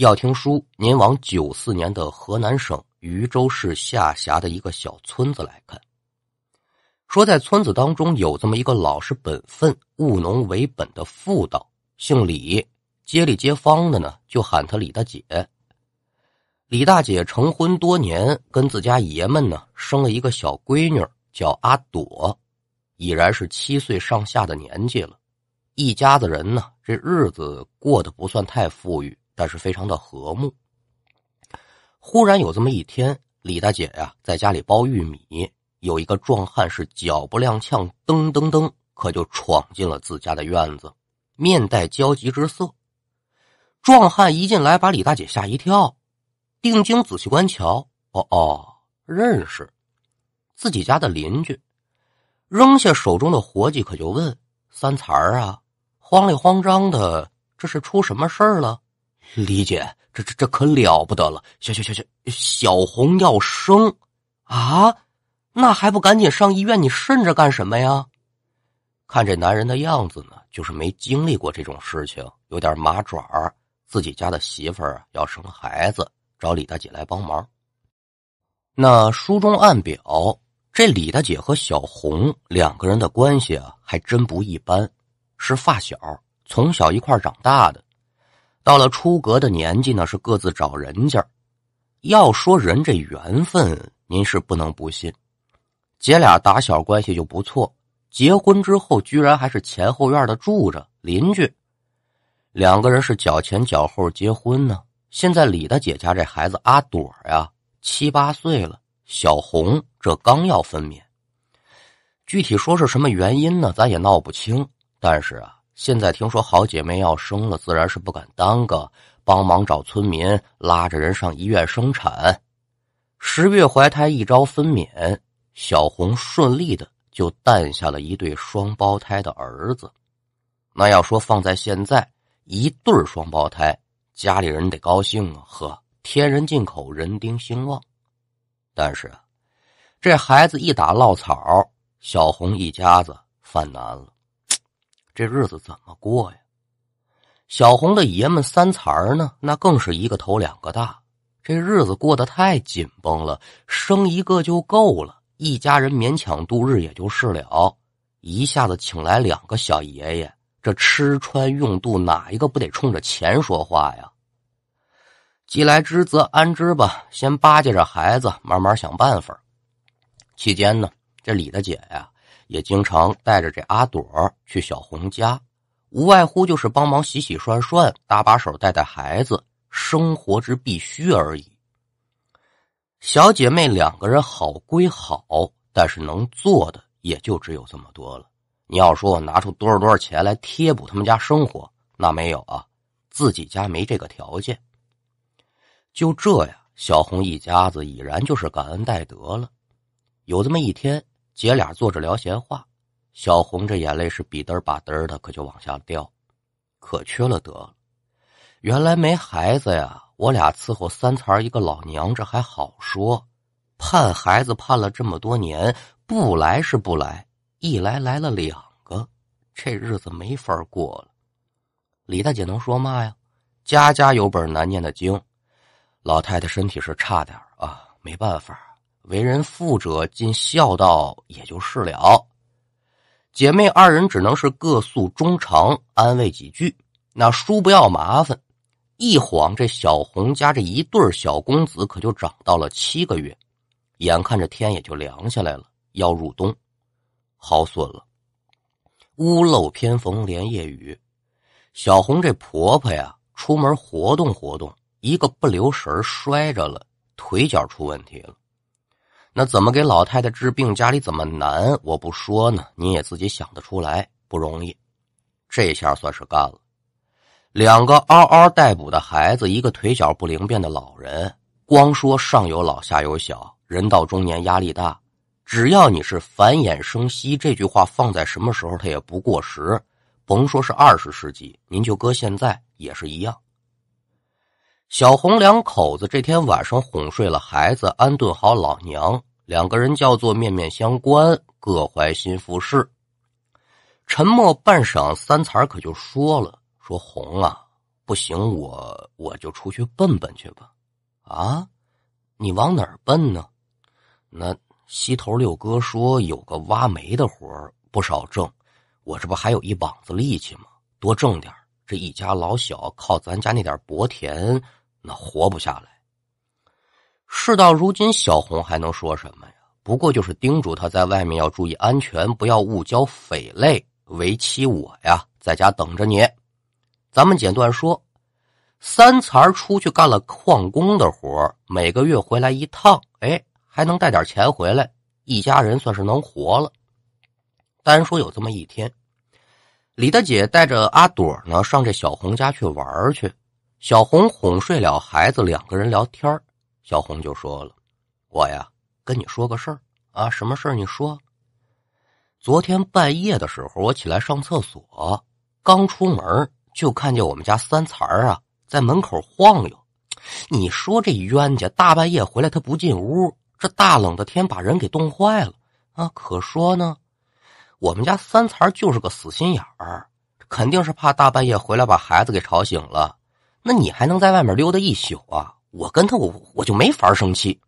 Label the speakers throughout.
Speaker 1: 要听书，您往九四年的河南省禹州市下辖的一个小村子来看。说在村子当中有这么一个老实本分、务农为本的妇道，姓李，街里街坊的呢就喊她李大姐。李大姐成婚多年，跟自家爷们呢生了一个小闺女，叫阿朵，已然是七岁上下的年纪了。一家子人呢，这日子过得不算太富裕。但是非常的和睦。忽然有这么一天，李大姐呀在家里包玉米，有一个壮汉是脚不踉跄，噔噔噔，可就闯进了自家的院子，面带焦急之色。壮汉一进来，把李大姐吓一跳，定睛仔细观瞧，哦哦，认识，自己家的邻居。扔下手中的活计，可就问三才儿啊，慌里慌张的，这是出什么事儿了？李姐，这这这可了不得了！小小小小小红要生啊，那还不赶紧上医院？你渗着干什么呀？看这男人的样子呢，就是没经历过这种事情，有点麻爪自己家的媳妇儿要生孩子，找李大姐来帮忙。那书中暗表，这李大姐和小红两个人的关系啊，还真不一般，是发小，从小一块长大的。到了出阁的年纪呢，是各自找人家。要说人这缘分，您是不能不信。姐俩打小关系就不错，结婚之后居然还是前后院的住着邻居。两个人是脚前脚后结婚呢。现在李大姐家这孩子阿朵呀，七八岁了，小红这刚要分娩。具体说是什么原因呢？咱也闹不清。但是啊。现在听说好姐妹要生了，自然是不敢耽搁，帮忙找村民拉着人上医院生产。十月怀胎，一朝分娩，小红顺利的就诞下了一对双胞胎的儿子。那要说放在现在，一对双胞胎，家里人得高兴啊！呵，天人进口，人丁兴旺。但是，这孩子一打落草，小红一家子犯难了。这日子怎么过呀？小红的爷们三才儿呢？那更是一个头两个大，这日子过得太紧绷了，生一个就够了，一家人勉强度日也就是了。一下子请来两个小爷爷，这吃穿用度哪一个不得冲着钱说话呀？既来之则安之吧，先巴结着孩子，慢慢想办法。期间呢，这李大姐呀。也经常带着这阿朵去小红家，无外乎就是帮忙洗洗涮涮，搭把手带带孩子，生活之必须而已。小姐妹两个人好归好，但是能做的也就只有这么多了。你要说我拿出多少多少钱来贴补他们家生活，那没有啊，自己家没这个条件。就这呀，小红一家子已然就是感恩戴德了。有这么一天。姐俩坐着聊闲话，小红这眼泪是比嘚儿吧嘚的，可就往下掉。可缺了德了，原来没孩子呀！我俩伺候三才一个老娘，这还好说。盼孩子盼了这么多年，不来是不来，一来来了两个，这日子没法过了。李大姐能说嘛呀？家家有本难念的经，老太太身体是差点啊，没办法。为人父者尽孝道，也就是了。姐妹二人只能是各诉衷肠，安慰几句。那叔不要麻烦。一晃，这小红家这一对小公子可就长到了七个月。眼看着天也就凉下来了，要入冬，好损了。屋漏偏逢连夜雨，小红这婆婆呀，出门活动活动，一个不留神摔着了，腿脚出问题了。那怎么给老太太治病？家里怎么难？我不说呢，你也自己想得出来，不容易。这下算是干了。两个嗷嗷待哺的孩子，一个腿脚不灵便的老人，光说上有老下有小，人到中年压力大。只要你是繁衍生息，这句话放在什么时候它也不过时。甭说是二十世纪，您就搁现在也是一样。小红两口子这天晚上哄睡了孩子，安顿好老娘，两个人叫做面面相关，各怀心腹事。沉默半晌，三才可就说了：“说红啊，不行，我我就出去奔奔去吧。啊，你往哪儿奔呢？那西头六哥说有个挖煤的活不少挣，我这不还有一膀子力气吗？多挣点这一家老小靠咱家那点薄田，那活不下来。事到如今，小红还能说什么呀？不过就是叮嘱他在外面要注意安全，不要误交匪类，为妻我呀，在家等着你。咱们简短说，三才出去干了矿工的活每个月回来一趟，哎，还能带点钱回来，一家人算是能活了。单说有这么一天，李大姐带着阿朵呢上这小红家去玩去，小红哄睡了孩子，两个人聊天小红就说了：“我呀。”跟你说个事儿啊，什么事儿？你说。昨天半夜的时候，我起来上厕所，刚出门就看见我们家三才啊在门口晃悠。你说这冤家大半夜回来，他不进屋，这大冷的天把人给冻坏了啊！可说呢，我们家三才就是个死心眼儿，肯定是怕大半夜回来把孩子给吵醒了。那你还能在外面溜达一宿啊？我跟他，我我就没法生气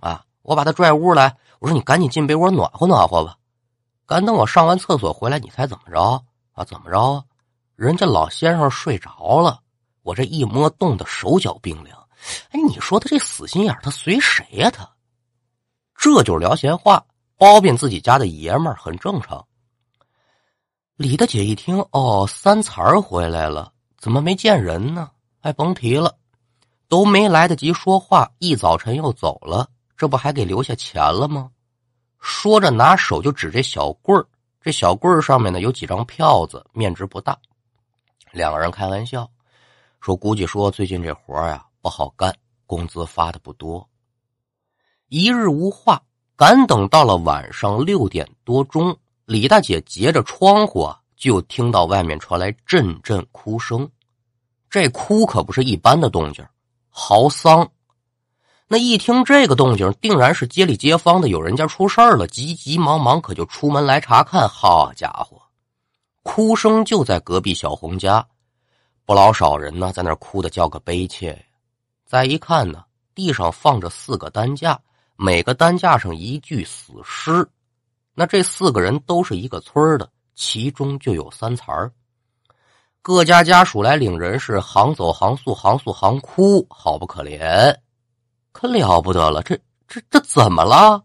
Speaker 1: 啊！我把他拽屋来，我说你赶紧进被窝暖和暖和吧。赶等我上完厕所回来，你猜怎么着啊？怎么着啊？人家老先生睡着了，我这一摸，冻得手脚冰凉。哎，你说他这死心眼他随谁呀？他这就是聊闲话，包庇自己家的爷们儿，很正常。李大姐一听，哦，三才回来了，怎么没见人呢？哎，甭提了，都没来得及说话，一早晨又走了。这不还给留下钱了吗？说着，拿手就指这小棍儿。这小棍儿上面呢有几张票子，面值不大。两个人开玩笑说：“估计说最近这活呀不好干，工资发的不多。”一日无话，赶等到了晚上六点多钟，李大姐截着窗户啊，就听到外面传来阵阵哭声。这哭可不是一般的动静，嚎丧。那一听这个动静，定然是街里街坊的有人家出事了，急急忙忙可就出门来查看。好家伙，哭声就在隔壁小红家，不老少人呢，在那哭的叫个悲切。再一看呢，地上放着四个担架，每个担架上一具死尸。那这四个人都是一个村的，其中就有三才各家家属来领人是行走行诉，行诉行哭，好不可怜。可了不得了，这这这怎么了？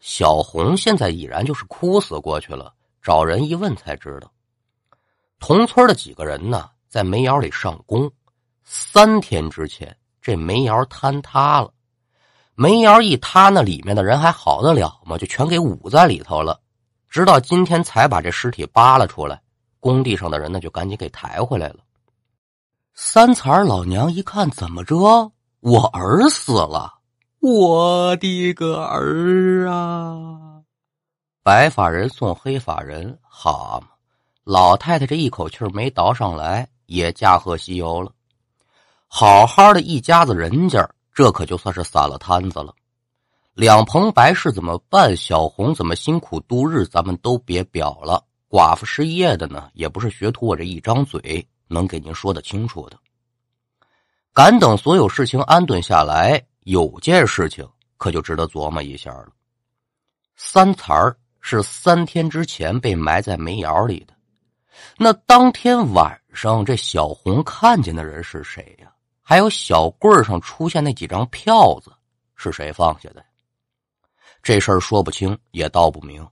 Speaker 1: 小红现在已然就是哭死过去了。找人一问才知道，同村的几个人呢，在煤窑里上工。三天之前，这煤窑坍塌了。煤窑一塌，那里面的人还好得了吗？就全给捂在里头了。直到今天才把这尸体扒了出来。工地上的人呢，就赶紧给抬回来了。三彩老娘一看，怎么着？我儿死了，我的个儿啊！白发人送黑发人，好嘛！老太太这一口气没倒上来，也驾鹤西游了。好好的一家子人家，这可就算是散了摊子了。两棚白事怎么办？小红怎么辛苦度日？咱们都别表了。寡妇失业的呢，也不是学徒我这一张嘴能给您说得清楚的。敢等所有事情安顿下来，有件事情可就值得琢磨一下了。三才是三天之前被埋在煤窑里的，那当天晚上这小红看见的人是谁呀？还有小棍上出现那几张票子是谁放下的？这事儿说不清也道不明。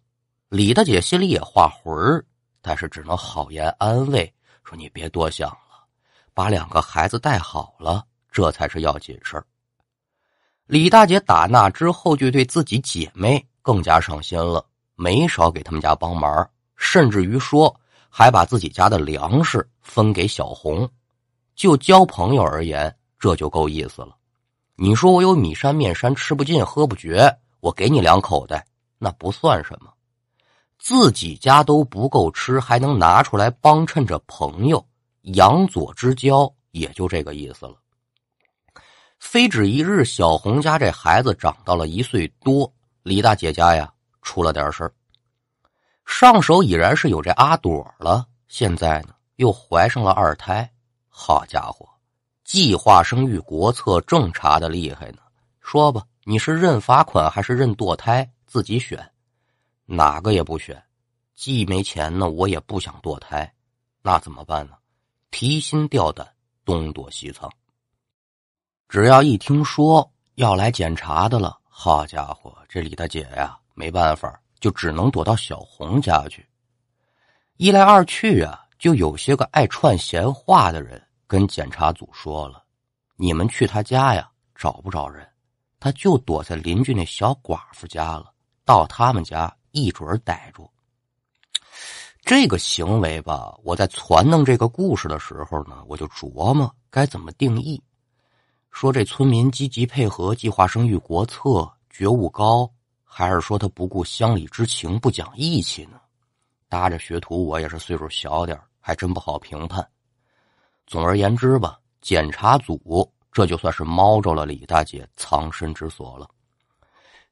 Speaker 1: 李大姐心里也画魂儿，但是只能好言安慰说：“你别多想了。”把两个孩子带好了，这才是要紧事儿。李大姐打那之后，就对自己姐妹更加上心了，没少给他们家帮忙，甚至于说还把自己家的粮食分给小红。就交朋友而言，这就够意思了。你说我有米山面山吃不尽喝不绝，我给你两口袋，那不算什么。自己家都不够吃，还能拿出来帮衬着朋友。杨左之交也就这个意思了。非止一日，小红家这孩子长到了一岁多，李大姐家呀出了点事。上手已然是有这阿朵了，现在呢又怀上了二胎。好家伙，计划生育国策正查的厉害呢。说吧，你是认罚款还是认堕胎？自己选，哪个也不选。既没钱呢，我也不想堕胎，那怎么办呢？提心吊胆，东躲西藏。只要一听说要来检查的了，好家伙，这李大姐呀，没办法，就只能躲到小红家去。一来二去啊，就有些个爱串闲话的人跟检查组说了：“你们去他家呀，找不着人，他就躲在邻居那小寡妇家了。到他们家一准逮住。”这个行为吧，我在传弄这个故事的时候呢，我就琢磨该怎么定义。说这村民积极配合计划生育国策，觉悟高，还是说他不顾乡里之情，不讲义气呢？搭着学徒，我也是岁数小点还真不好评判。总而言之吧，检查组这就算是猫着了李大姐藏身之所了。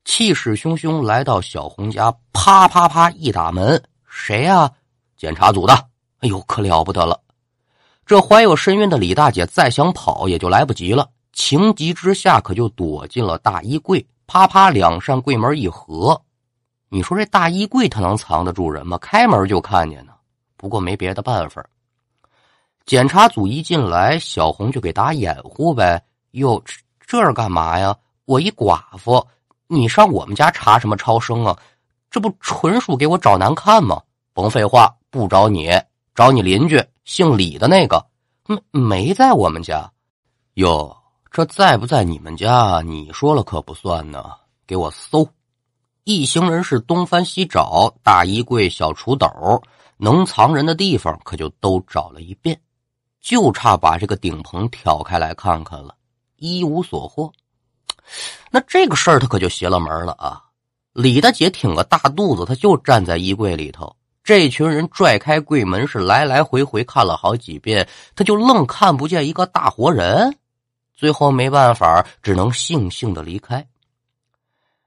Speaker 1: 气势汹汹来到小红家，啪啪啪一打门，谁呀？检查组的，哎呦，可了不得了！这怀有身孕的李大姐再想跑也就来不及了，情急之下可就躲进了大衣柜。啪啪，两扇柜门一合，你说这大衣柜它能藏得住人吗？开门就看见呢。不过没别的办法，检查组一进来，小红就给打掩护呗。哟，这是干嘛呀？我一寡妇，你上我们家查什么超生啊？这不纯属给我找难看吗？甭废话。不找你，找你邻居姓李的那个，没没在我们家。哟，这在不在你们家？你说了可不算呢。给我搜！一行人是东翻西找，大衣柜、小厨斗，能藏人的地方可就都找了一遍，就差把这个顶棚挑开来看看了，一无所获。那这个事儿他可就邪了门了啊！李大姐挺个大肚子，她就站在衣柜里头。这群人拽开柜门，是来来回回看了好几遍，他就愣看不见一个大活人。最后没办法，只能悻悻的离开。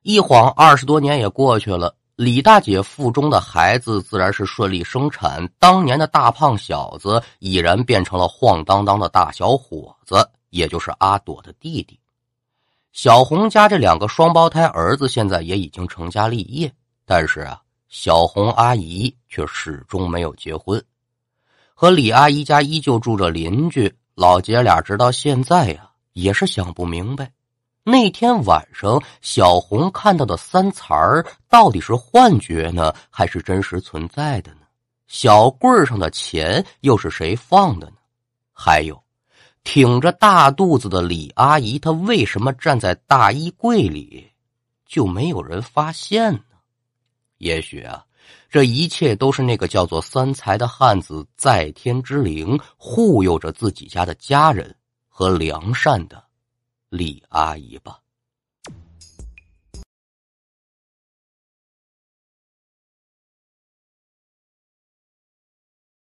Speaker 1: 一晃二十多年也过去了，李大姐腹中的孩子自然是顺利生产。当年的大胖小子已然变成了晃荡荡的大小伙子，也就是阿朵的弟弟。小红家这两个双胞胎儿子现在也已经成家立业，但是啊。小红阿姨却始终没有结婚，和李阿姨家依旧住着邻居。老姐俩直到现在呀，也是想不明白，那天晚上小红看到的三财儿到底是幻觉呢，还是真实存在的呢？小柜上的钱又是谁放的呢？还有，挺着大肚子的李阿姨，她为什么站在大衣柜里，就没有人发现呢？也许啊，这一切都是那个叫做三才的汉子在天之灵护佑着自己家的家人和良善的李阿姨吧。